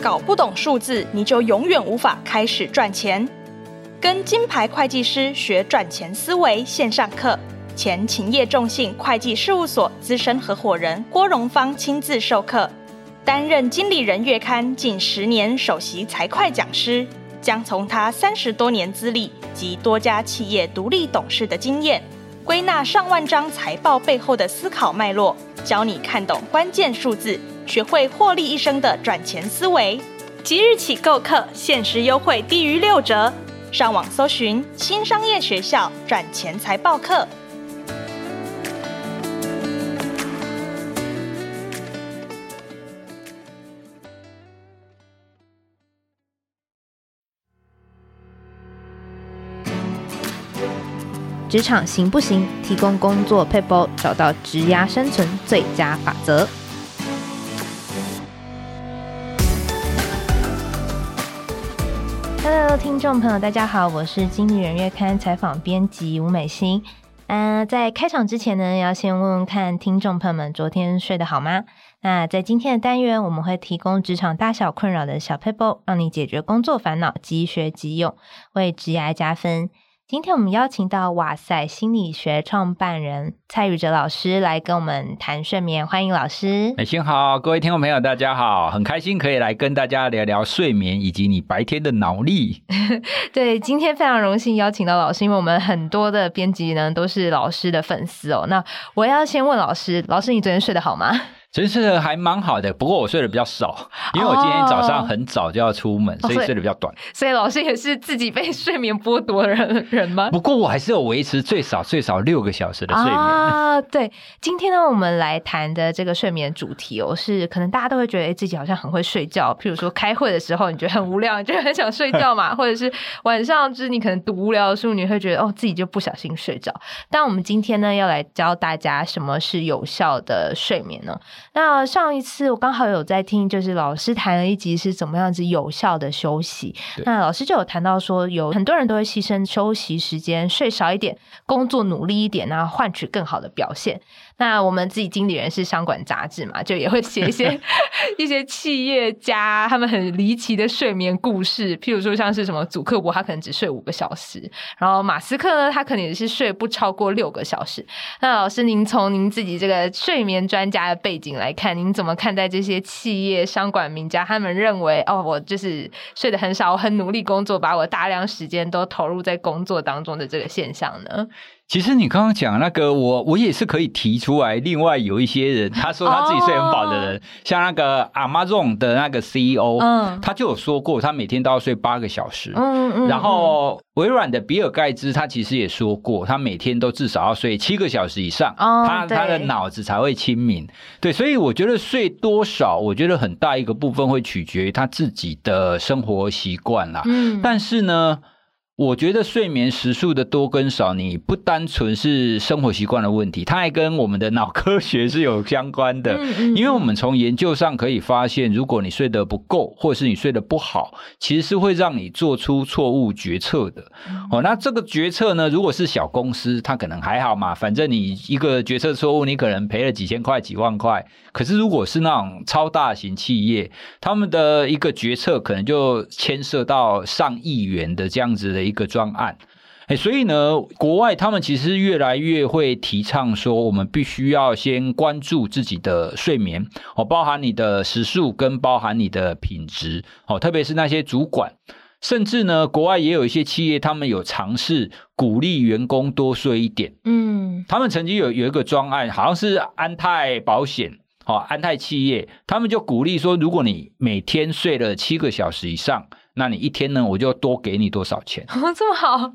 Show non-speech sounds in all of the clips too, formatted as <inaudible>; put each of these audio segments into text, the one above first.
搞不懂数字，你就永远无法开始赚钱。跟金牌会计师学赚钱思维线上课，前勤业众信会计事务所资深合伙人郭荣芳亲自授课，担任经理人月刊近十年首席财会讲师，将从他三十多年资历及多家企业独立董事的经验，归纳上万张财报背后的思考脉络，教你看懂关键数字，学会获利一生的赚钱思维。即日起购课，限时优惠低于六折。上网搜寻新商业学校赚钱财报课。职场行不行？提供工作撇步，找到职涯生存最佳法则。听众朋友，大家好，我是经理人月刊采访编辑吴美心。嗯、在开场之前呢，要先问问看听众朋友们昨天睡得好吗？那在今天的单元，我们会提供职场大小困扰的小 paper，，让你解决工作烦恼，即学即用，为职涯加分。今天我们邀请到哇塞心理学创办人蔡宇哲老师来跟我们谈睡眠，欢迎老师。美心好，各位听众朋友大家好，很开心可以来跟大家聊聊睡眠以及你白天的脑力。<laughs> 对，今天非常荣幸邀请到老师，因为我们很多的编辑呢都是老师的粉丝哦。那我要先问老师，老师你昨天睡得好吗？其实还蛮好的，不过我睡得比较少，因为我今天早上很早就要出门，哦、所以睡得比较短。所以老师也是自己被睡眠剥夺的人人吗？不过我还是有维持最少最少六个小时的睡眠。啊，对。今天呢，我们来谈的这个睡眠主题哦，是可能大家都会觉得，诶，自己好像很会睡觉。譬如说开会的时候，你觉得很无聊，你就很想睡觉嘛，<laughs> 或者是晚上就是你可能读无聊的书，你会觉得哦，自己就不小心睡着。但我们今天呢，要来教大家什么是有效的睡眠呢？那上一次我刚好有在听，就是老师谈了一集是怎么样子有效的休息。那老师就有谈到说，有很多人都会牺牲休息时间，睡少一点，工作努力一点，然后换取更好的表现。那我们自己经理人是商管杂志嘛，就也会写一些 <laughs> 一些企业家他们很离奇的睡眠故事，譬如说像是什么祖克伯，他可能只睡五个小时，然后马斯克呢，他可能也是睡不超过六个小时。那老师，您从您自己这个睡眠专家的背景来看，您怎么看待这些企业商管名家他们认为哦，我就是睡得很少，我很努力工作，把我大量时间都投入在工作当中的这个现象呢？其实你刚刚讲那个，我我也是可以提出来。另外有一些人，他说他自己睡很饱的人，哦、像那个 Amazon 的那个 CEO，嗯，他就有说过，他每天都要睡八个小时。嗯嗯。然后微软的比尔盖茨，他其实也说过，他每天都至少要睡七个小时以上，哦、他他的脑子才会清明。对，所以我觉得睡多少，我觉得很大一个部分会取决于他自己的生活习惯啦。嗯。但是呢。我觉得睡眠时数的多跟少，你不单纯是生活习惯的问题，它还跟我们的脑科学是有相关的。因为我们从研究上可以发现，如果你睡得不够，或是你睡得不好，其实是会让你做出错误决策的。哦，那这个决策呢，如果是小公司，它可能还好嘛，反正你一个决策错误，你可能赔了几千块、几万块。可是如果是那种超大型企业，他们的一个决策可能就牵涉到上亿元的这样子的一个专案，哎，所以呢，国外他们其实越来越会提倡说，我们必须要先关注自己的睡眠，哦，包含你的时数跟包含你的品质，哦，特别是那些主管，甚至呢，国外也有一些企业，他们有尝试鼓励员工多睡一点，嗯，他们曾经有有一个专案，好像是安泰保险，哦，安泰企业，他们就鼓励说，如果你每天睡了七个小时以上。那你一天呢？我就多给你多少钱？哦，这么好。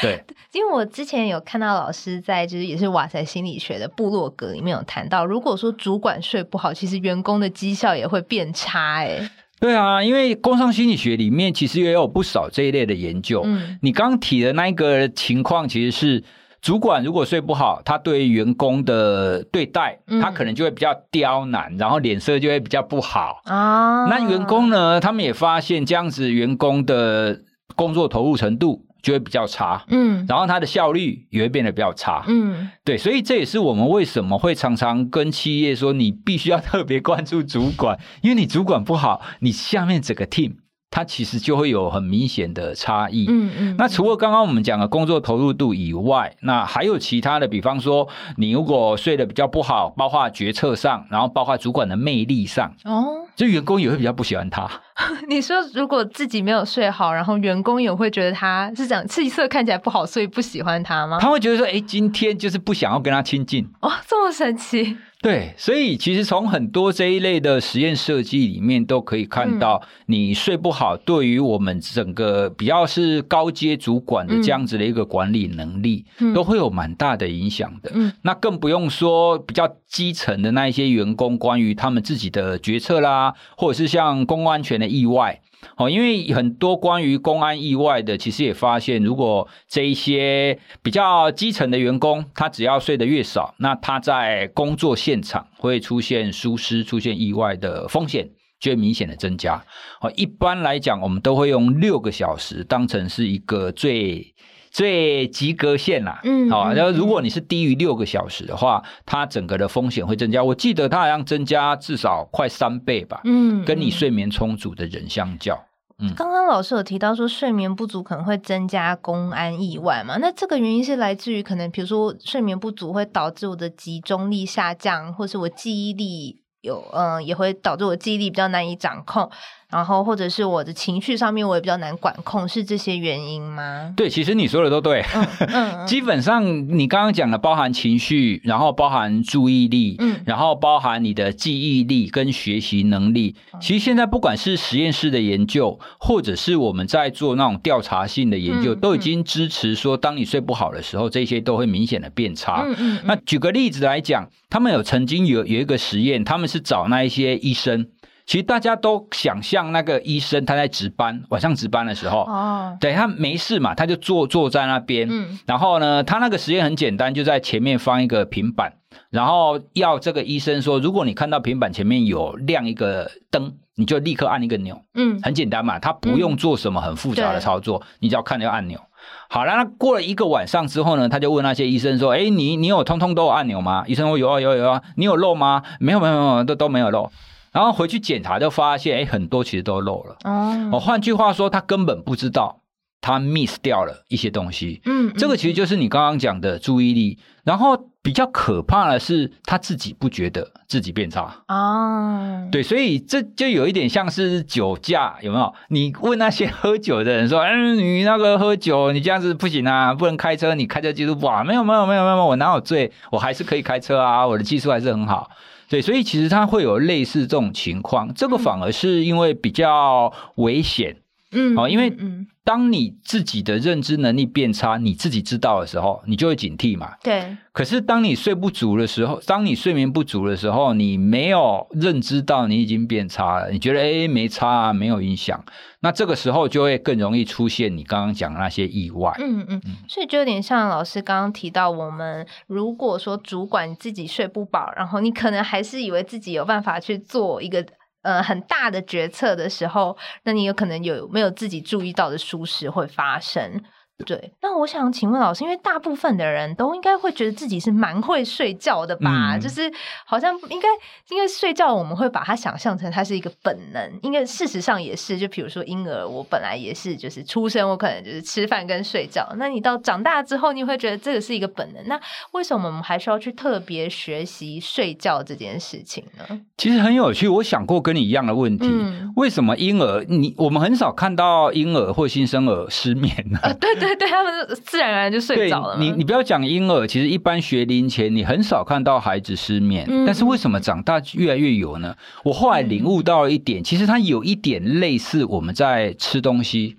对，<laughs> 因为我之前有看到老师在，就是也是瓦塞心理学的部落格里面有谈到，如果说主管睡不好，其实员工的绩效也会变差。哎，对啊，因为工商心理学里面其实也有不少这一类的研究。嗯，你刚提的那一个情况，其实是。主管如果睡不好，他对员工的对待，他可能就会比较刁难，嗯、然后脸色就会比较不好啊。那员工呢，他们也发现这样子，员工的工作投入程度就会比较差，嗯，然后他的效率也会变得比较差，嗯，对，所以这也是我们为什么会常常跟企业说，你必须要特别关注主管，因为你主管不好，你下面整个 team。它其实就会有很明显的差异。嗯嗯。那除了刚刚我们讲的工作投入度以外，那还有其他的，比方说你如果睡得比较不好，包括决策上，然后包括主管的魅力上，哦，就员工也会比较不喜欢他。<laughs> 你说如果自己没有睡好，然后员工也会觉得他是这样气色看起来不好，所以不喜欢他吗？他会觉得说，哎，今天就是不想要跟他亲近。哦，这么神奇。对，所以其实从很多这一类的实验设计里面都可以看到，你睡不好，对于我们整个比较是高阶主管的这样子的一个管理能力，都会有蛮大的影响的。那更不用说比较基层的那一些员工，关于他们自己的决策啦，或者是像公共安全的意外。哦，因为很多关于公安意外的，其实也发现，如果这一些比较基层的员工，他只要睡得越少，那他在工作现场会出现疏失、出现意外的风险就会明显的增加。哦，一般来讲，我们都会用六个小时当成是一个最。最及格线啦，嗯，好，然后如果你是低于六个小时的话，它整个的风险会增加。我记得它好像增加至少快三倍吧，嗯，跟你睡眠充足的人相较，嗯。刚刚老师有提到说睡眠不足可能会增加公安意外嘛？那这个原因是来自于可能比如说睡眠不足会导致我的集中力下降，或是我记忆力有嗯也会导致我记忆力比较难以掌控。然后，或者是我的情绪上面，我也比较难管控，是这些原因吗？对，其实你说的都对。嗯嗯、<laughs> 基本上你刚刚讲的，包含情绪，然后包含注意力，嗯，然后包含你的记忆力跟学习能力。嗯、其实现在不管是实验室的研究，或者是我们在做那种调查性的研究，嗯、都已经支持说，当你睡不好的时候，这些都会明显的变差。嗯嗯、那举个例子来讲，他们有曾经有有一个实验，他们是找那一些医生。其实大家都想象那个医生他在值班，晚上值班的时候，哦，对，他没事嘛，他就坐坐在那边，嗯，然后呢，他那个实验很简单，就在前面放一个平板，然后要这个医生说，如果你看到平板前面有亮一个灯，你就立刻按一个钮，嗯，很简单嘛，他不用做什么很复杂的操作，嗯，你只要看那个按钮。好了，那过了一个晚上之后呢，他就问那些医生说，哎，你你有通通都有按钮吗？医生说有啊有啊有啊，你有漏吗？没有没有没有，都都没有漏。然后回去检查就发现，哎，很多其实都漏了。哦，哦，换句话说，他根本不知道他 miss 掉了一些东西。嗯，这个其实就是你刚刚讲的注意力。然后比较可怕的是，他自己不觉得自己变差。哦，对，所以这就有一点像是酒驾，有没有？你问那些喝酒的人说，嗯，你那个喝酒，你这样子不行啊，不能开车，你开车技术不好。没有，没有，没有，没有，我哪有醉？我还是可以开车啊，我的技术还是很好。对，所以其实它会有类似这种情况，这个反而是因为比较危险，嗯，哦，因为当你自己的认知能力变差，你自己知道的时候，你就会警惕嘛。对。可是当你睡不足的时候，当你睡眠不足的时候，你没有认知到你已经变差了，你觉得诶没差啊，没有影响，那这个时候就会更容易出现你刚刚讲的那些意外。嗯嗯。所以就有点像老师刚刚提到，我们如果说主管自己睡不饱，然后你可能还是以为自己有办法去做一个。呃，很大的决策的时候，那你有可能有没有自己注意到的舒适会发生？对，那我想请问老师，因为大部分的人都应该会觉得自己是蛮会睡觉的吧？嗯、就是好像应该，因为睡觉我们会把它想象成它是一个本能，应该事实上也是。就比如说婴儿，我本来也是，就是出生我可能就是吃饭跟睡觉。那你到长大之后，你会觉得这个是一个本能。那为什么我们还需要去特别学习睡觉这件事情呢？其实很有趣，我想过跟你一样的问题：嗯、为什么婴儿你我们很少看到婴儿或新生儿失眠呢？啊，对对。对对，他们自然而然就睡着了。你你不要讲婴儿，其实一般学龄前你很少看到孩子失眠，嗯、但是为什么长大越来越有呢？我后来领悟到了一点，嗯、其实它有一点类似我们在吃东西，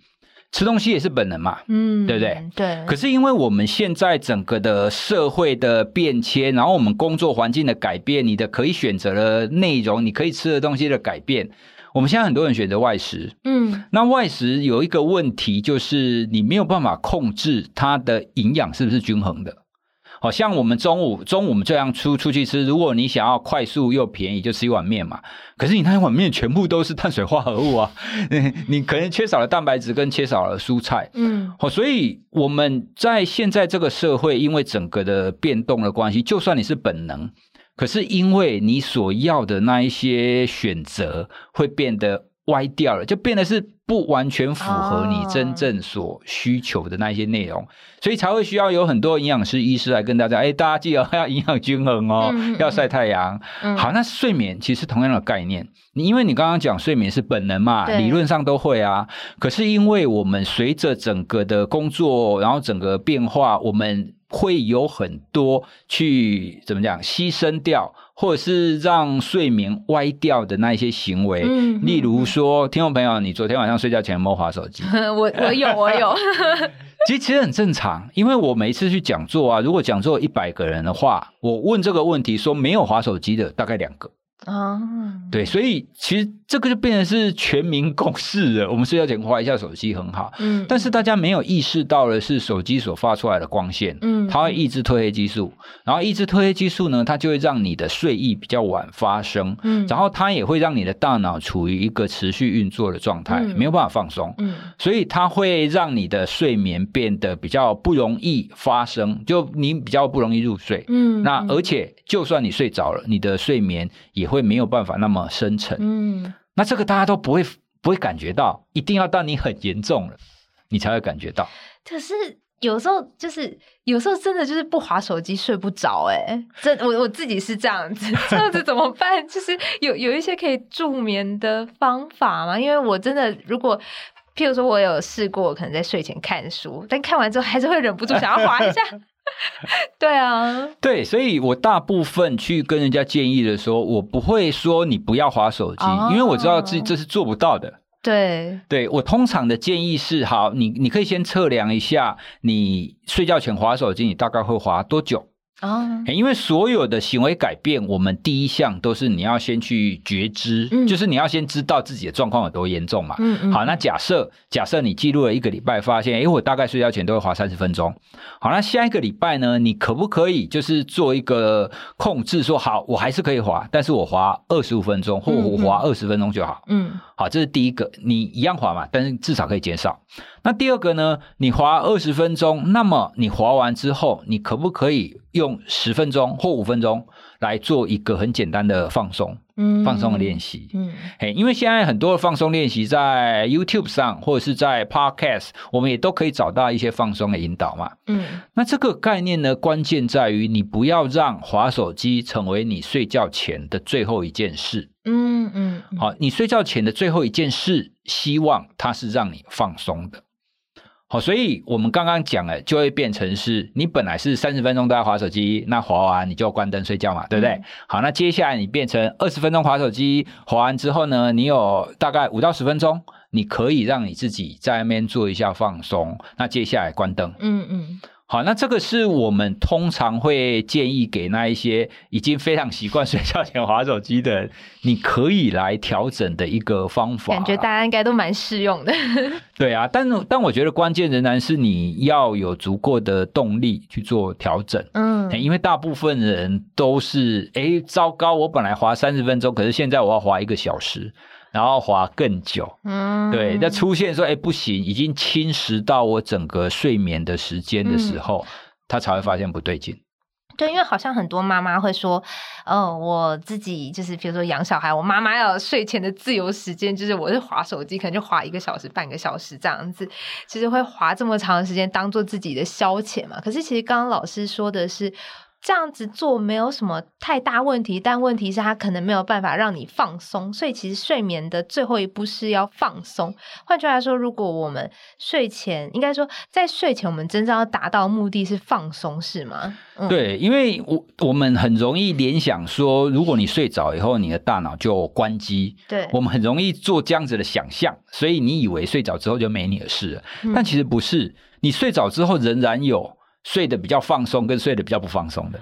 吃东西也是本能嘛，嗯，对不对？对。可是因为我们现在整个的社会的变迁，然后我们工作环境的改变，你的可以选择的内容，你可以吃的东西的改变。我们现在很多人选择外食，嗯，那外食有一个问题，就是你没有办法控制它的营养是不是均衡的。好像我们中午中午我们这样出出去吃，如果你想要快速又便宜，就吃一碗面嘛。可是你那一碗面全部都是碳水化合物啊，你可能缺少了蛋白质跟缺少了蔬菜。嗯，好，所以我们在现在这个社会，因为整个的变动的关系，就算你是本能，可是因为你所要的那一些选择会变得歪掉了，就变得是。不完全符合你真正所需求的那一些内容，所以才会需要有很多营养师、医师来跟大家，哎，大家记得要营养均衡哦，<laughs> 要晒太阳。好，那睡眠其实同样的概念，你因为你刚刚讲睡眠是本能嘛，理论上都会啊，可是因为我们随着整个的工作，然后整个变化，我们会有很多去怎么讲牺牲掉。或者是让睡眠歪掉的那一些行为，嗯、例如说，听众朋友，你昨天晚上睡觉前有没有滑手机？<laughs> 我我有我有，<laughs> 其实其实很正常，因为我每一次去讲座啊，如果讲座一百个人的话，我问这个问题说没有滑手机的大概两个。啊，对，所以其实这个就变成是全民共识了。我们睡觉前划一下手机很好，嗯，但是大家没有意识到的是手机所发出来的光线，嗯，它会抑制褪黑激素，然后抑制褪黑激素呢，它就会让你的睡意比较晚发生，嗯，然后它也会让你的大脑处于一个持续运作的状态，没有办法放松，嗯，所以它会让你的睡眠变得比较不容易发生，就你比较不容易入睡，嗯，那而且就算你睡着了，你的睡眠也会没有办法那么深沉，嗯，那这个大家都不会不会感觉到，一定要到你很严重了，你才会感觉到。可是有时候就是有时候真的就是不滑手机睡不着，哎，这我我自己是这样子，<laughs> 这样子怎么办？就是有有一些可以助眠的方法吗？因为我真的如果譬如说我有试过，可能在睡前看书，但看完之后还是会忍不住想要滑一下。<laughs> 对啊，对，所以我大部分去跟人家建议的时候，我不会说你不要划手机，哦、因为我知道自己这是做不到的。对，对我通常的建议是，好，你你可以先测量一下，你睡觉前划手机，你大概会划多久？哦，因为所有的行为改变，我们第一项都是你要先去觉知，嗯、就是你要先知道自己的状况有多严重嘛。嗯嗯。好，那假设假设你记录了一个礼拜，发现，哎，我大概睡觉前都会滑三十分钟。好，那下一个礼拜呢，你可不可以就是做一个控制，说好，我还是可以滑，但是我滑二十五分钟，或我滑二十分钟就好。嗯。嗯好，这是第一个，你一样滑嘛，但是至少可以减少。那第二个呢？你滑二十分钟，那么你滑完之后，你可不可以用十分钟或五分钟来做一个很简单的放松？嗯，放松的练习。嗯，嘿，因为现在很多的放松练习在 YouTube 上或者是在 Podcast，我们也都可以找到一些放松的引导嘛。嗯，那这个概念呢，关键在于你不要让滑手机成为你睡觉前的最后一件事。嗯嗯，好，你睡觉前的最后一件事，希望它是让你放松的。好，所以我们刚刚讲了，就会变成是你本来是三十分钟都在划手机，那划完你就关灯睡觉嘛，对不对？嗯、好，那接下来你变成二十分钟划手机，划完之后呢，你有大概五到十分钟，你可以让你自己在那边做一下放松。那接下来关灯。嗯嗯。好，那这个是我们通常会建议给那一些已经非常习惯睡觉前划手机的人，你可以来调整的一个方法。感觉大家应该都蛮适用的。<laughs> 对啊，但但我觉得关键仍然是你要有足够的动力去做调整。嗯，因为大部分人都是，哎，糟糕，我本来划三十分钟，可是现在我要划一个小时。然后滑更久，嗯，对，那出现说，哎，不行，已经侵蚀到我整个睡眠的时间的时候，嗯、他才会发现不对劲。对，因为好像很多妈妈会说，哦，我自己就是，比如说养小孩，我妈妈要有睡前的自由时间，就是我是滑手机，可能就滑一个小时、半个小时这样子，其实会滑这么长的时间当做自己的消遣嘛。可是其实刚刚老师说的是。这样子做没有什么太大问题，但问题是它可能没有办法让你放松，所以其实睡眠的最后一步是要放松。换句话说，如果我们睡前，应该说在睡前，我们真正要达到的目的是放松，是吗？嗯、对，因为我我们很容易联想说，如果你睡着以后，你的大脑就关机。对，我们很容易做这样子的想象，所以你以为睡着之后就没你的事了，嗯、但其实不是，你睡着之后仍然有。睡得比较放松，跟睡得比较不放松的。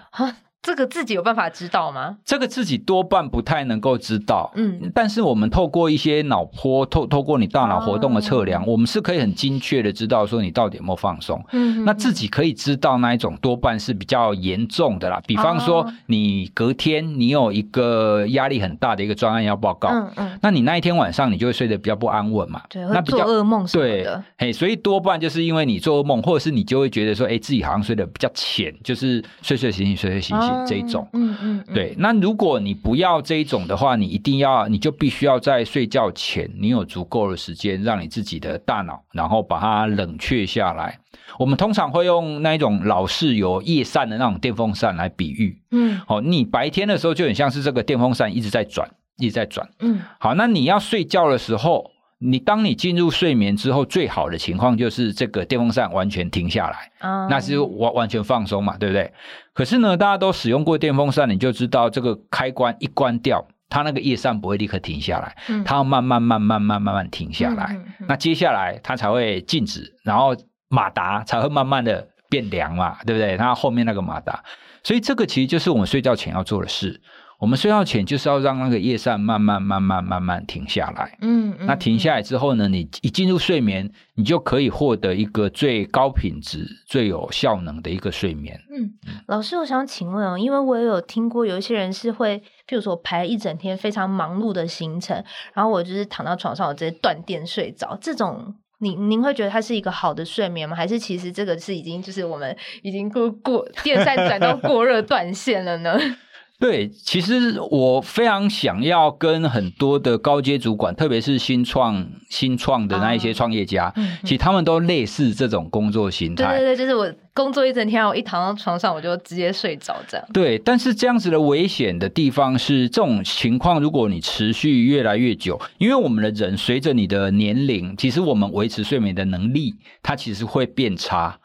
这个自己有办法知道吗？这个自己多半不太能够知道。嗯，但是我们透过一些脑波，透透过你大脑活动的测量，哦、我们是可以很精确的知道说你到底有没有放松。嗯，那自己可以知道那一种多半是比较严重的啦。比方说，你隔天你有一个压力很大的一个专案要报告，嗯嗯，那你那一天晚上你就会睡得比较不安稳嘛。对，那比较做噩梦什么的。对，嘿，所以多半就是因为你做噩梦，或者是你就会觉得说，哎，自己好像睡得比较浅，就是睡睡醒醒，睡睡醒醒。这一种，嗯嗯，对。那如果你不要这一种的话，你一定要，你就必须要在睡觉前，你有足够的时间，让你自己的大脑，然后把它冷却下来。我们通常会用那一种老式有叶扇的那种电风扇来比喻，嗯，好，你白天的时候就很像是这个电风扇一直在转，一直在转，嗯，好，那你要睡觉的时候。你当你进入睡眠之后，最好的情况就是这个电风扇完全停下来，嗯、那是完完全放松嘛，对不对？可是呢，大家都使用过电风扇，你就知道这个开关一关掉，它那个叶扇不会立刻停下来，嗯、它要慢慢慢慢慢慢慢停下来，那接下来它才会静止，然后马达才会慢慢的变凉嘛，对不对？它后面那个马达，所以这个其实就是我们睡觉前要做的事。我们睡觉前就是要让那个叶扇慢慢、慢慢、慢慢停下来。嗯，嗯，那停下来之后呢，你一进入睡眠，你就可以获得一个最高品质、最有效能的一个睡眠。嗯，老师，我想请问哦，因为我也有听过有一些人是会，譬如说排一整天非常忙碌的行程，然后我就是躺到床上，我直接断电睡着。这种，您您会觉得它是一个好的睡眠吗？还是其实这个是已经就是我们已经过过电扇转到过热断线了呢？对，其实我非常想要跟很多的高阶主管，特别是新创新创的那一些创业家，嗯、其实他们都类似这种工作形态。对对对，就是我工作一整天，我一躺到床上，我就直接睡着这样。对，但是这样子的危险的地方是，这种情况如果你持续越来越久，因为我们的人随着你的年龄，其实我们维持睡眠的能力，它其实会变差。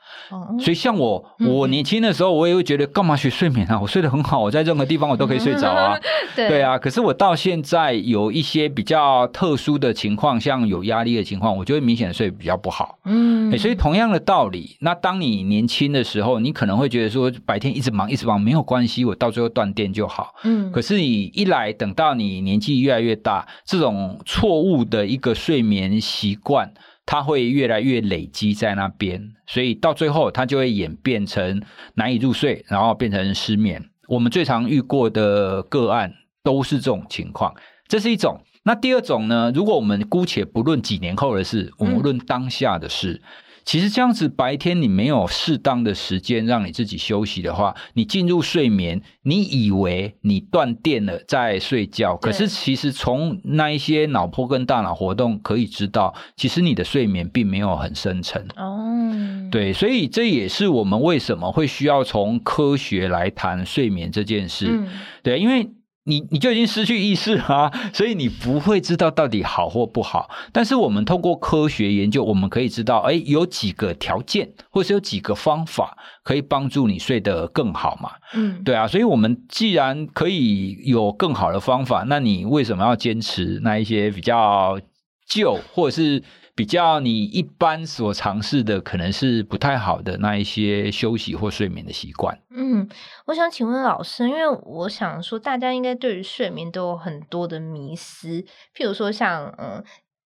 所以像我，我年轻的时候，我也会觉得干嘛学睡眠啊？<laughs> 我睡得很好，我在任何地方我都可以睡着啊。<laughs> 对，对啊，可是我到现在有一些比较特殊的情况，像有压力的情况，我就会明显的睡比较不好。嗯，所以同样的道理，那当你年轻的时候，你可能会觉得说白天一直忙一直忙没有关系，我到最后断电就好。嗯，可是你一来等到你年纪越来越大，这种错误的一个睡眠习惯。它会越来越累积在那边，所以到最后它就会演变成难以入睡，然后变成失眠。我们最常遇过的个案都是这种情况，这是一种。那第二种呢？如果我们姑且不论几年后的事，我们论当下的事。嗯其实这样子，白天你没有适当的时间让你自己休息的话，你进入睡眠，你以为你断电了在睡觉，可是其实从那一些脑波跟大脑活动可以知道，其实你的睡眠并没有很深沉。哦，对，所以这也是我们为什么会需要从科学来谈睡眠这件事。嗯，对，因为。你你就已经失去意识了啊，所以你不会知道到底好或不好。但是我们通过科学研究，我们可以知道，哎，有几个条件，或是有几个方法可以帮助你睡得更好嘛？嗯，对啊。所以，我们既然可以有更好的方法，那你为什么要坚持那一些比较旧，或者是？比较你一般所尝试的可能是不太好的那一些休息或睡眠的习惯。嗯，我想请问老师，因为我想说，大家应该对于睡眠都有很多的迷思，譬如说像嗯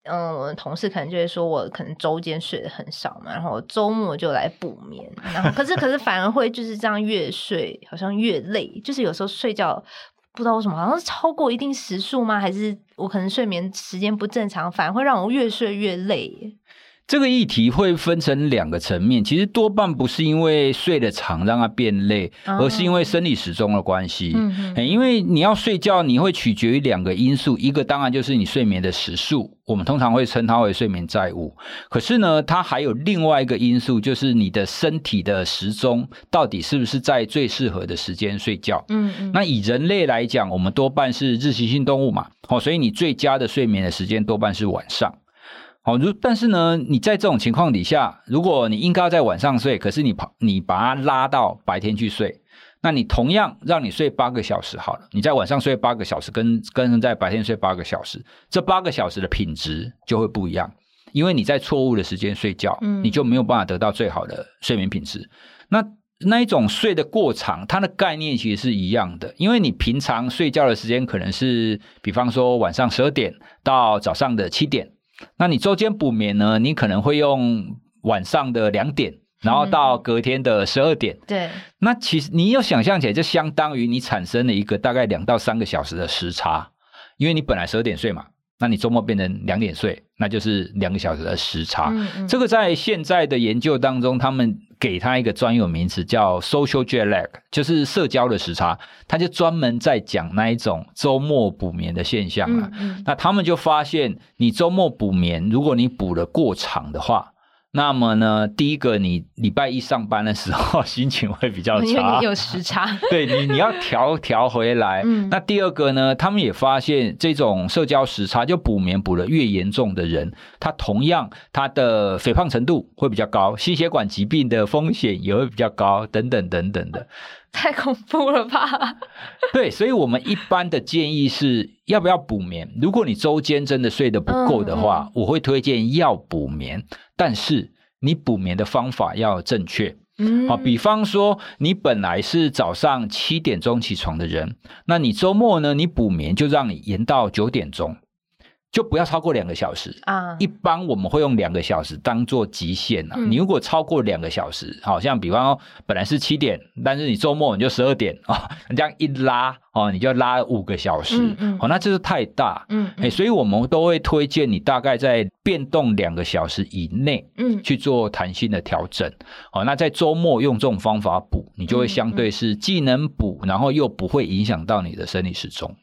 嗯，我的同事可能就会说我可能周间睡得很少嘛，然后周末就来补眠，然后可是可是反而会就是这样越睡好像越累，就是有时候睡觉。不知道为什么，好像是超过一定时数吗？还是我可能睡眠时间不正常，反而会让我越睡越累？这个议题会分成两个层面，其实多半不是因为睡得长让它变累，而是因为生理时钟的关系。嗯哼，因为你要睡觉，你会取决于两个因素，一个当然就是你睡眠的时数，我们通常会称它为睡眠债务。可是呢，它还有另外一个因素，就是你的身体的时钟到底是不是在最适合的时间睡觉？嗯嗯。那以人类来讲，我们多半是日行性动物嘛，哦，所以你最佳的睡眠的时间多半是晚上。好，如但是呢，你在这种情况底下，如果你应该要在晚上睡，可是你跑，你把它拉到白天去睡，那你同样让你睡八个小时好了，你在晚上睡八个小时，跟跟在白天睡八个小时，这八个小时的品质就会不一样，因为你在错误的时间睡觉，你就没有办法得到最好的睡眠品质。那那一种睡的过长，它的概念其实是一样的，因为你平常睡觉的时间可能是，比方说晚上十二点到早上的七点，那你周间补眠呢，你可能会用晚上的两点，然后到隔天的十二点。对，那其实你要想象起来，就相当于你产生了一个大概两到三个小时的时差，因为你本来十二点睡嘛。那你周末变成两点睡，那就是两个小时的时差。嗯嗯。这个在现在的研究当中，他们给他一个专有名词叫 social jet lag，就是社交的时差。他就专门在讲那一种周末补眠的现象了。嗯嗯。那他们就发现，你周末补眠，如果你补的过长的话。那么呢，第一个，你礼拜一上班的时候 <laughs> 心情会比较差，因为你有时差，<laughs> 对你你要调调回来。嗯，那第二个呢，他们也发现这种社交时差，就补眠补得越严重的人，他同样他的肥胖程度会比较高，心血管疾病的风险也会比较高，等等等等的。<laughs> 太恐怖了吧？<laughs> 对，所以我们一般的建议是要不要补眠？如果你周间真的睡得不够的话，嗯嗯，我会推荐要补眠，但是你补眠的方法要正确。嗯，好，比方说你本来是早上七点钟起床的人，那你周末呢？你补眠就让你延到九点钟。就不要超过两个小时啊！一般我们会用两个小时当做极限啊。嗯、你如果超过两个小时，好像比方说本来是七点，但是你周末你就十二点啊，你这样一拉哦，你就拉五个小时，嗯嗯、哦，那这是太大，嗯，所以我们都会推荐你大概在变动两个小时以内，嗯，去做弹性的调整，哦，那在周末用这种方法补，你就会相对是既能补，然后又不会影响到你的生理时钟。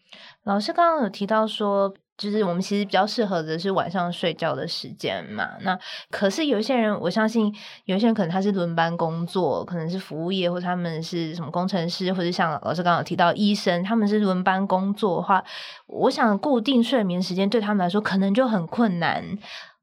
老师刚刚有提到说。就是我们其实比较适合的是晚上睡觉的时间嘛。那可是有一些人，我相信有一些人可能他是轮班工作，可能是服务业，或者他们是什么工程师，或者像老师刚刚提到医生，他们是轮班工作的话，我想固定睡眠时间对他们来说可能就很困难。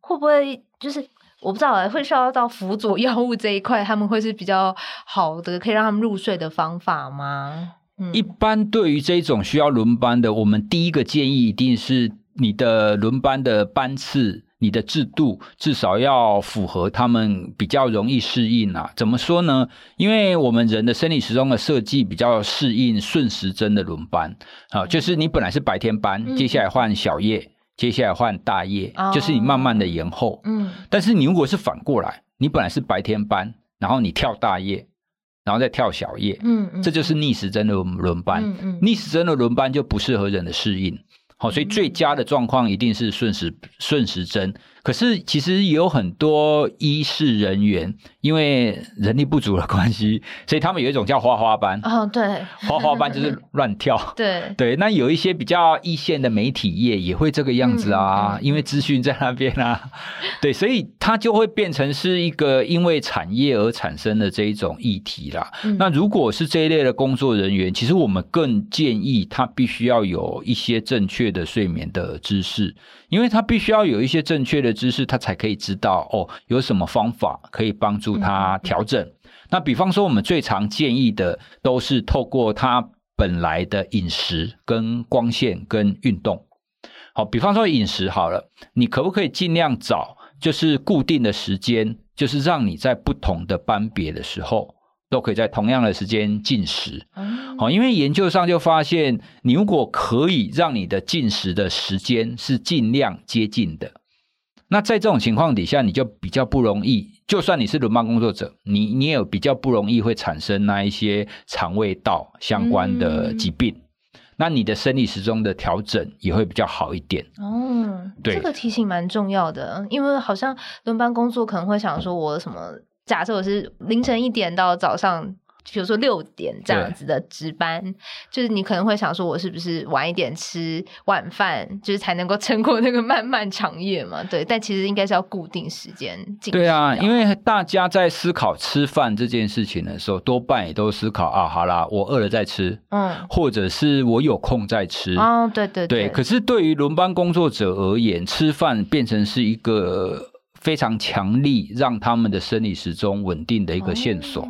会不会就是我不知道会需要到辅佐药物这一块，他们会是比较好的可以让他们入睡的方法吗？一般对于这种需要轮班的，我们第一个建议一定是。你的轮班的班次，你的制度至少要符合他们比较容易适应啊。怎么说呢？因为我们人的生理时钟的设计比较适应顺时针的轮班啊，就是你本来是白天班，嗯、接下来换小夜，接下来换大夜，哦、就是你慢慢的延后。嗯，但是你如果是反过来，你本来是白天班，然后你跳大夜，然后再跳小夜，嗯，嗯这就是逆时针的轮班。嗯嗯、逆时针的轮班就不适合人的适应。好，所以最佳的状况一定是顺时顺时针。可是其实也有很多医事人员，因为人力不足的关系，所以他们有一种叫花花班。哦，对，花花班就是乱跳。<laughs> 对对，那有一些比较一线的媒体业也会这个样子啊，嗯、因为资讯在那边啊。对，所以它就会变成是一个因为产业而产生的这一种议题啦。嗯、那如果是这一类的工作人员，其实我们更建议他必须要有一些正确的睡眠的知识。因为他必须要有一些正确的知识，他才可以知道哦，有什么方法可以帮助他调整。那比方说，我们最常建议的都是透过他本来的饮食、跟光线、跟运动。好，比方说饮食好了，你可不可以尽量找就是固定的时间，就是让你在不同的班别的时候。都可以在同样的时间进食，好，因为研究上就发现，你如果可以让你的进食的时间是尽量接近的，那在这种情况底下，你就比较不容易，就算你是轮班工作者，你你也有比较不容易会产生那一些肠胃道相关的疾病，嗯、那你的生理时钟的调整也会比较好一点。哦，对，这个提醒蛮重要的，因为好像轮班工作可能会想说，我什么。假设我是凌晨一点到早上，比如说六点这样子的值班，就是你可能会想说，我是不是晚一点吃晚饭，就是才能够 <laughs> 撑过那个漫漫长夜嘛？对，但其实应该是要固定时间进。对啊，因为大家在思考吃饭这件事情的时候，多半也都思考啊，好啦，我饿了再吃，嗯，或者是我有空再吃。哦，对对对。对，可是对于轮班工作者而言，吃饭变成是一个。非常强力，让他们的生理时钟稳定的一个线索，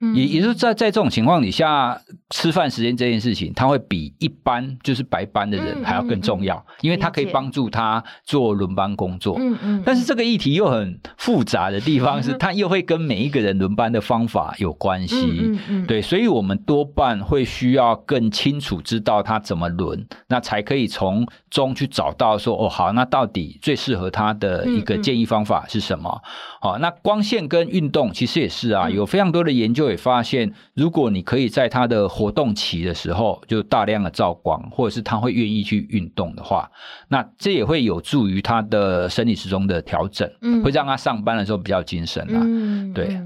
也、嗯、也就是在在这种情况底下，吃饭时间这件事情，他会比一般就是白班的人还要更重要，嗯嗯嗯、因为他可以帮助他做轮班工作。嗯嗯。嗯但是这个议题又很复杂的地方是，<laughs> 他又会跟每一个人轮班的方法有关系。嗯嗯嗯、对，所以我们多半会需要更清楚知道他怎么轮，那才可以从中去找到说，哦，好，那到底最适合他的一个建议方法是什么？好、那光线跟运动其实也是啊，有非常多的研究也发现，如果你可以在他的活动期的时候就大量的照光，或者是他会愿意去运动的话，那这也会有助于他的生理时钟的调整，嗯，会让他上班的时候比较精神啦。嗯，对。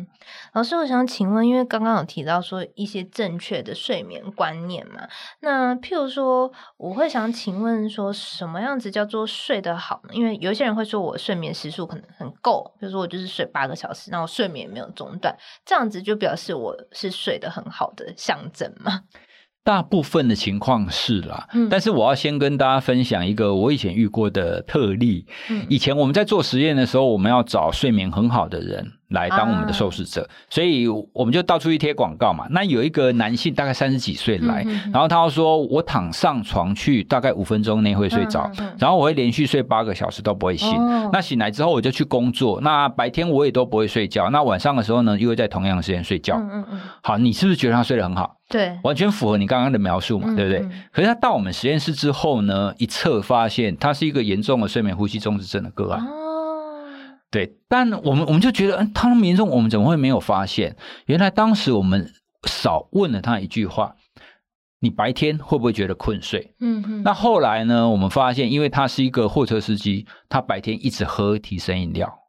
老师，我想请问，因为刚刚有提到说一些正确的睡眠观念嘛，那譬如说，我会想请问说，什么样子叫做睡得好呢？因为有些人会说我睡眠时数可能很够，比如说我就是睡八个小时，那我睡眠没有中断，这样子就表示我是睡得很好的象征嘛？<laughs> 大部分的情况是啦，嗯，但是我要先跟大家分享一个我以前遇过的特例。嗯，以前我们在做实验的时候，我们要找睡眠很好的人来当我们的受试者，啊、所以我们就到处去贴广告嘛。那有一个男性大概三十几岁来，嗯、然后他说：“我躺上床去，大概五分钟内会睡着，嗯、然后我会连续睡八个小时都不会醒。哦、那醒来之后我就去工作，那白天我也都不会睡觉。那晚上的时候呢，又会在同样的时间睡觉。嗯嗯嗯。好，你是不是觉得他睡得很好？对，完全符合你刚刚的描述嘛，嗯、对不对？嗯、可是他到我们实验室之后呢，一测发现他是一个严重的睡眠呼吸中止症的个案。哦，对，但我们我们就觉得，嗯，他那么严重，我们怎么会没有发现？原来当时我们少问了他一句话：你白天会不会觉得困睡？嗯哼。那后来呢，我们发现，因为他是一个货车司机，他白天一直喝提神饮料。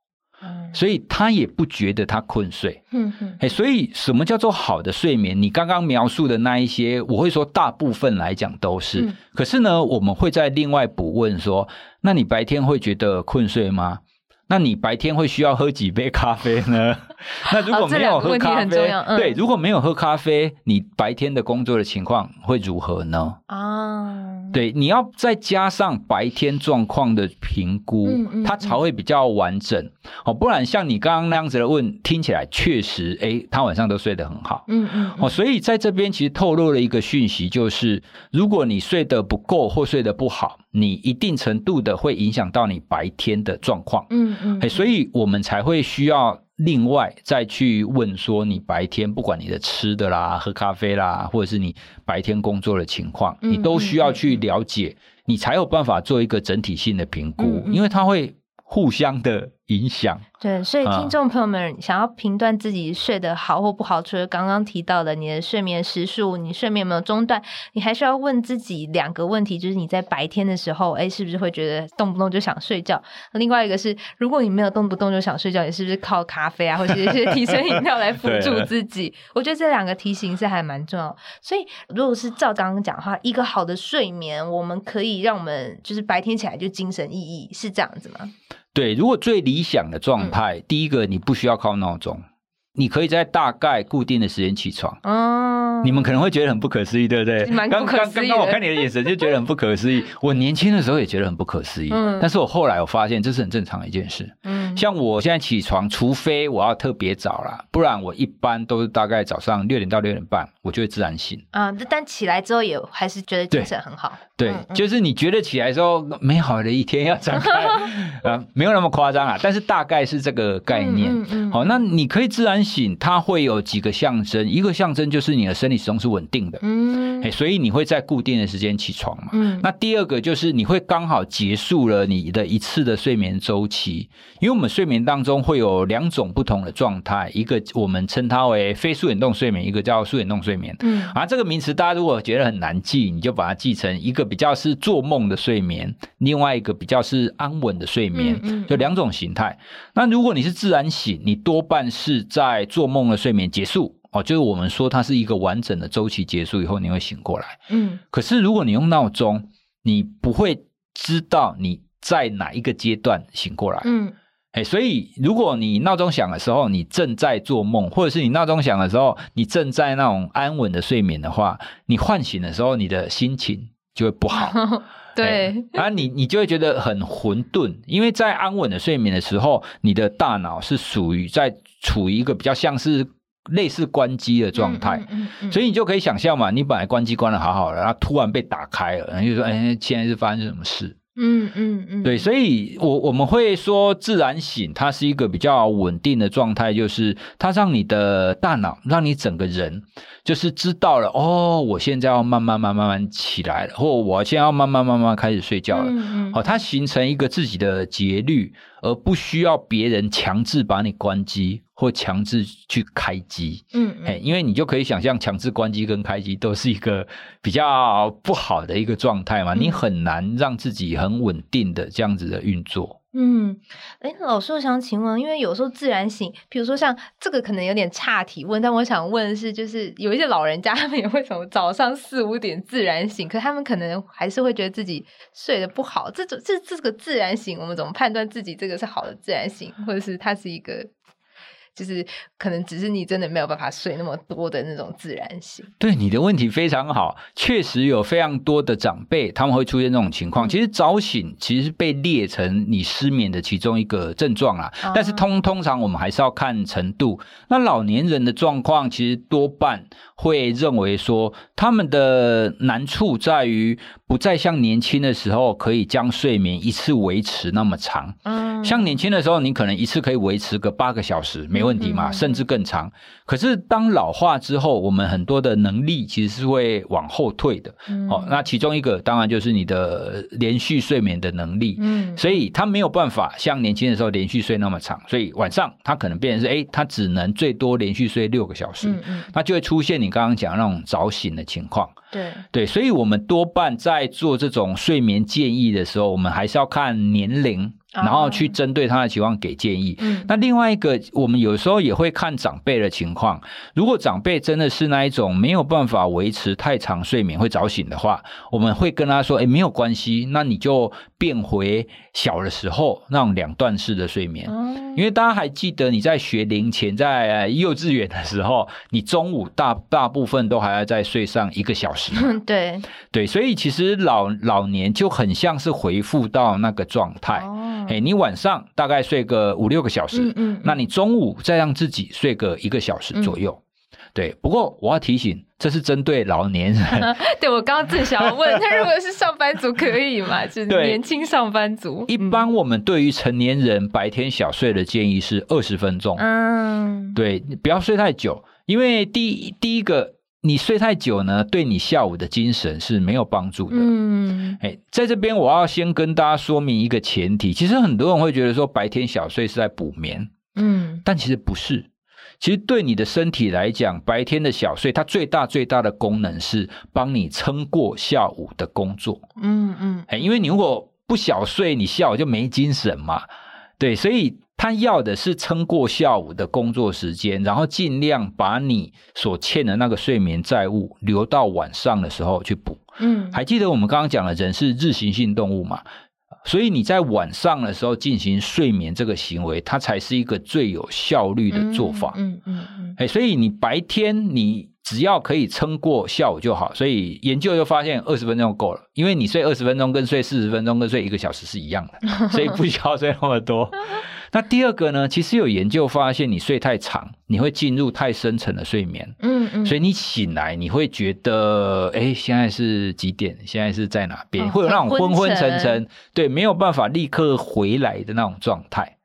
所以他也不觉得他困睡，嗯哼，哎所以什么叫做好的睡眠？你刚刚描述的那一些，我会说大部分来讲都是。嗯、可是呢，我们会再另外补问说，那你白天会觉得困睡吗？那你白天会需要喝几杯咖啡呢？<laughs> 那如果没有喝咖啡，嗯、对，如果没有喝咖啡，你白天的工作的情况会如何呢？啊，对，你要再加上白天状况的评估，嗯嗯、它才会比较完整哦。不然像你刚刚那样子的问，听起来确实，诶，他晚上都睡得很好。嗯嗯。哦，所以在这边其实透露了一个讯息，就是如果你睡得不够或睡得不好，你一定程度的会影响到你白天的状况。嗯嗯。所以我们才会需要。另外再去问说，你白天不管你的吃的啦、喝咖啡啦，或者是你白天工作的情况，你都需要去了解，你才有办法做一个整体性的评估，因为它会互相的影响。对，所以听众朋友们想要评断自己睡得好或不好，除了刚刚提到的你的睡眠时数，你睡眠有没有中断，你还需要问自己两个问题，就是你在白天的时候，哎，是不是会觉得动不动就想睡觉？另外一个是，如果你没有动不动就想睡觉，你是不是靠咖啡啊，或者一些提神饮料来辅 <laughs> 助自己？我觉得这两个提醒是还蛮重要。所以，如果是照刚刚讲的话，一个好的睡眠，我们可以让我们就是白天起来就精神奕奕，是这样子吗？对，如果最理想的状态，嗯、第一个你不需要靠闹钟，你可以在大概固定的时间起床。哦，你们可能会觉得很不可思议，对不对？蛮不可思议。刚刚刚我看你的眼神就觉得很不可思议。<laughs> 我年轻的时候也觉得很不可思议，嗯，但是我后来我发现这是很正常的一件事。嗯，像我现在起床，除非我要特别早啦，不然我一般都是大概早上六点到六点半，我就会自然醒。啊、嗯，但起来之后也还是觉得精神很好。对，嗯嗯、就是你觉得起来之后美好的一天要展开，啊，<laughs> 没有那么夸张啊，但是大概是这个概念。嗯嗯嗯、好，那你可以自然醒，它会有几个象征，一个象征就是你的生理时钟是稳定的，嗯，所以你会在固定的时间起床嘛。嗯，那第二个就是你会刚好结束了你的一次的睡眠周期，因为我们睡眠当中会有两种不同的状态，一个我们称它为非素眼动睡眠，一个叫素眼动睡眠。嗯，啊，这个名词大家如果觉得很难记，你就把它记成一个。比较是做梦的睡眠，另外一个比较是安稳的睡眠，嗯嗯、就两种形态。那如果你是自然醒，你多半是在做梦的睡眠结束哦，就是我们说它是一个完整的周期结束以后你会醒过来。嗯，可是如果你用闹钟，你不会知道你在哪一个阶段醒过来。嗯，哎，所以如果你闹钟响的时候你正在做梦，或者是你闹钟响的时候你正在那种安稳的睡眠的话，你唤醒的时候你的心情。就会不好，<laughs> 对，啊，你你就会觉得很混沌，因为在安稳的睡眠的时候，你的大脑是属于在处于一个比较像是类似关机的状态，嗯嗯嗯、所以你就可以想象嘛，你本来关机关的好好的，然后突然被打开了，然后就说：“哎，现在是发生什么事？”嗯嗯嗯，对，所以我我们会说自然醒，它是一个比较稳定的状态，就是它让你的大脑，让你整个人就是知道了，哦，我现在要慢慢慢慢慢起来了，或我现在要慢慢慢慢开始睡觉了，好、它形成一个自己的节律，而不需要别人强制把你关机。或强制去开机，嗯，嗯，因为你就可以想象，强制关机跟开机都是一个比较不好的一个状态嘛，嗯、你很难让自己很稳定的这样子的运作。嗯，哎，老师，我想请问，因为有时候自然醒，比如说像这个可能有点差提问，但我想问的是，就是有一些老人家，他们也会从早上四五点自然醒，可他们可能还是会觉得自己睡得不好。这种这这个自然醒，我们怎么判断自己这个是好的自然醒，或者是它是一个？就是可能只是你真的没有办法睡那么多的那种自然醒。对，你的问题非常好，确实有非常多的长辈他们会出现这种情况。其实早醒其实被列成你失眠的其中一个症状啦，但是通通常我们还是要看程度。那老年人的状况其实多半会认为说，他们的难处在于不再像年轻的时候可以将睡眠一次维持那么长。嗯，像年轻的时候，你可能一次可以维持个八个小时，没问题嘛，甚至更长。可是当老化之后，我们很多的能力其实是会往后退的。嗯，哦，那其中一个当然就是你的连续睡眠的能力。嗯，所以他没有办法像年轻的时候连续睡那么长，所以晚上他可能变成是，哎，他只能最多连续睡六个小时。嗯嗯，那就会出现你刚刚讲的那种早醒的情况。对对，所以我们多半在做这种睡眠建议的时候，我们还是要看年龄。然后去针对他的情况给建议。嗯，那另外一个，我们有时候也会看长辈的情况。如果长辈真的是那一种没有办法维持太长睡眠会早醒的话，我们会跟他说：“哎，没有关系，那你就变回小的时候那种两段式的睡眠。”因为大家还记得你在学龄前，在幼稚园的时候，你中午大大部分都还要再睡上一个小时。对对，所以其实老老年就很像是回复到那个状态。哎，你晚上大概睡个五六个小时，嗯，嗯，那你中午再让自己睡个一个小时左右。嗯、对，不过我要提醒，这是针对老年人。<laughs> 对，我刚刚正想要问，<laughs> 他如果是上班族可以吗？<laughs> 就是年轻上班族。一般我们对于成年人白天小睡的建议是二十分钟。嗯，对，不要睡太久，因为第一第一个。你睡太久呢，对你下午的精神是没有帮助的。嗯，哎，在这边我要先跟大家说明一个前提，其实很多人会觉得说白天小睡是在补眠，嗯，但其实不是。其实对你的身体来讲，白天的小睡它最大最大的功能是帮你撑过下午的工作。嗯嗯，哎，因为你如果不小睡，你下午就没精神嘛。对，所以。他要的是撑过下午的工作时间，然后尽量把你所欠的那个睡眠债务留到晚上的时候去补。嗯，还记得我们刚刚讲的人是日行性动物嘛？所以你在晚上的时候进行睡眠这个行为，它才是一个最有效率的做法。嗯嗯嗯。哎，所以你白天你只要可以撑过下午就好。所以研究就发现二十分钟够了，因为你睡二十分钟跟睡四十分钟跟睡一个小时是一样的，<laughs> 所以不需要睡那么多。<laughs> 那第二个呢？其实有研究发现，你睡太长，你会进入太深层的睡眠。嗯嗯，所以你醒来，你会觉得，哎，现在是几点？现在是在哪边？哦、会有那种昏昏沉沉，对，没有办法立刻回来的那种状态。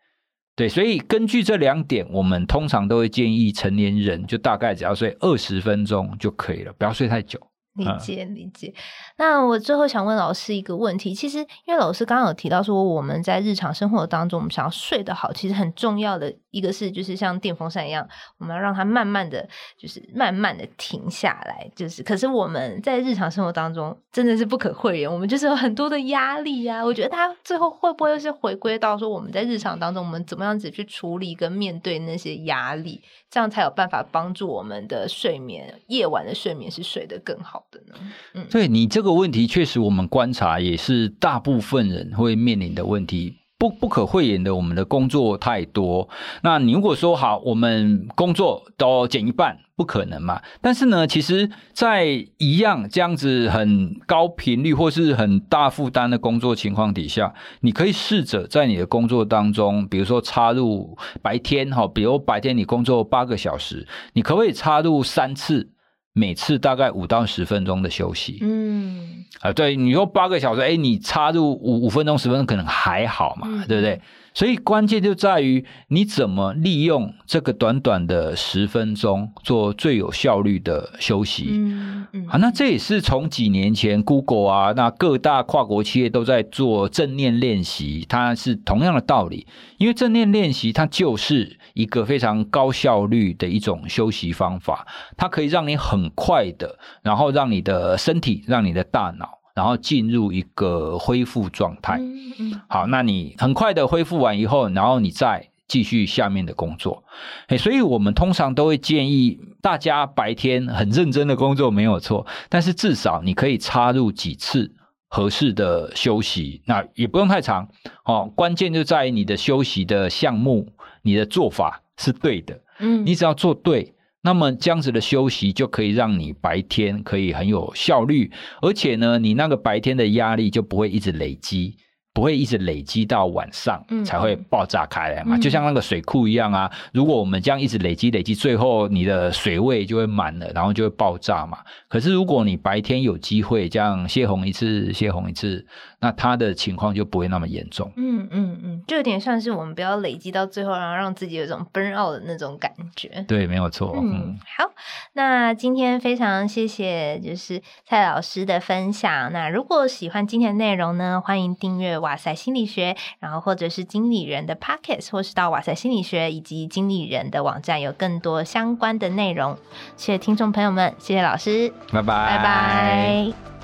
对，所以根据这两点，我们通常都会建议成年人就大概只要睡二十分钟就可以了，不要睡太久。理解理解。那我最后想问老师一个问题，其实因为老师刚刚有提到说，我们在日常生活当中，我们想要睡得好，其实很重要的一个是，就是像电风扇一样，我们要让它慢慢的就是慢慢的停下来。就是，可是我们在日常生活当中真的是不可讳言，我们就是有很多的压力呀、啊。我觉得它最后会不会是回归到说，我们在日常当中，我们怎么样子去处理跟面对那些压力，这样才有办法帮助我们的睡眠，夜晚的睡眠是睡得更好的呢？嗯，对你这个问题，确实我们观察也是大部分人会面临的问题。不不可讳言的，我们的工作太多。那你如果说好，我们工作都减一半，不可能嘛？但是呢，其实，在一样这样子很高频率或是很大负担的工作情况底下，你可以试着在你的工作当中，比如说插入白天哈，比如白天你工作八个小时，你可不可以插入三次？每次大概五到十分钟的休息，嗯，啊，对，你说八个小时，哎，你插入五五分钟、十分钟可能还好嘛，嗯、对不对？所以关键就在于你怎么利用这个短短的十分钟做最有效率的休息。嗯嗯，好，那这也是从几年前 Google 啊，那各大跨国企业都在做正念练习，它是同样的道理。因为正念练习它就是一个非常高效率的一种休息方法，它可以让你很快的，然后让你的身体，让你的大脑。然后进入一个恢复状态。嗯嗯、好，那你很快的恢复完以后，然后你再继续下面的工作。哎，所以我们通常都会建议大家白天很认真的工作没有错，但是至少你可以插入几次合适的休息，那也不用太长。哦，关键就在于你的休息的项目，你的做法是对的。嗯，你只要做对。那么这样子的休息就可以让你白天可以很有效率，而且呢，你那个白天的压力就不会一直累积。不会一直累积到晚上才会爆炸开来嘛？嗯、就像那个水库一样啊。如果我们这样一直累积累积，最后你的水位就会满了，然后就会爆炸嘛。可是如果你白天有机会这样泄洪一次，泄洪一次，那他的情况就不会那么严重。嗯嗯嗯，就有点像是我们不要累积到最后，然后让自己有一种 burn out 的那种感觉。对，没有错。嗯，嗯好，那今天非常谢谢就是蔡老师的分享。那如果喜欢今天的内容呢，欢迎订阅。哇塞心理学，然后或者是经理人的 Pocket，或是到哇塞心理学以及经理人的网站，有更多相关的内容。谢谢听众朋友们，谢谢老师，拜拜，拜拜。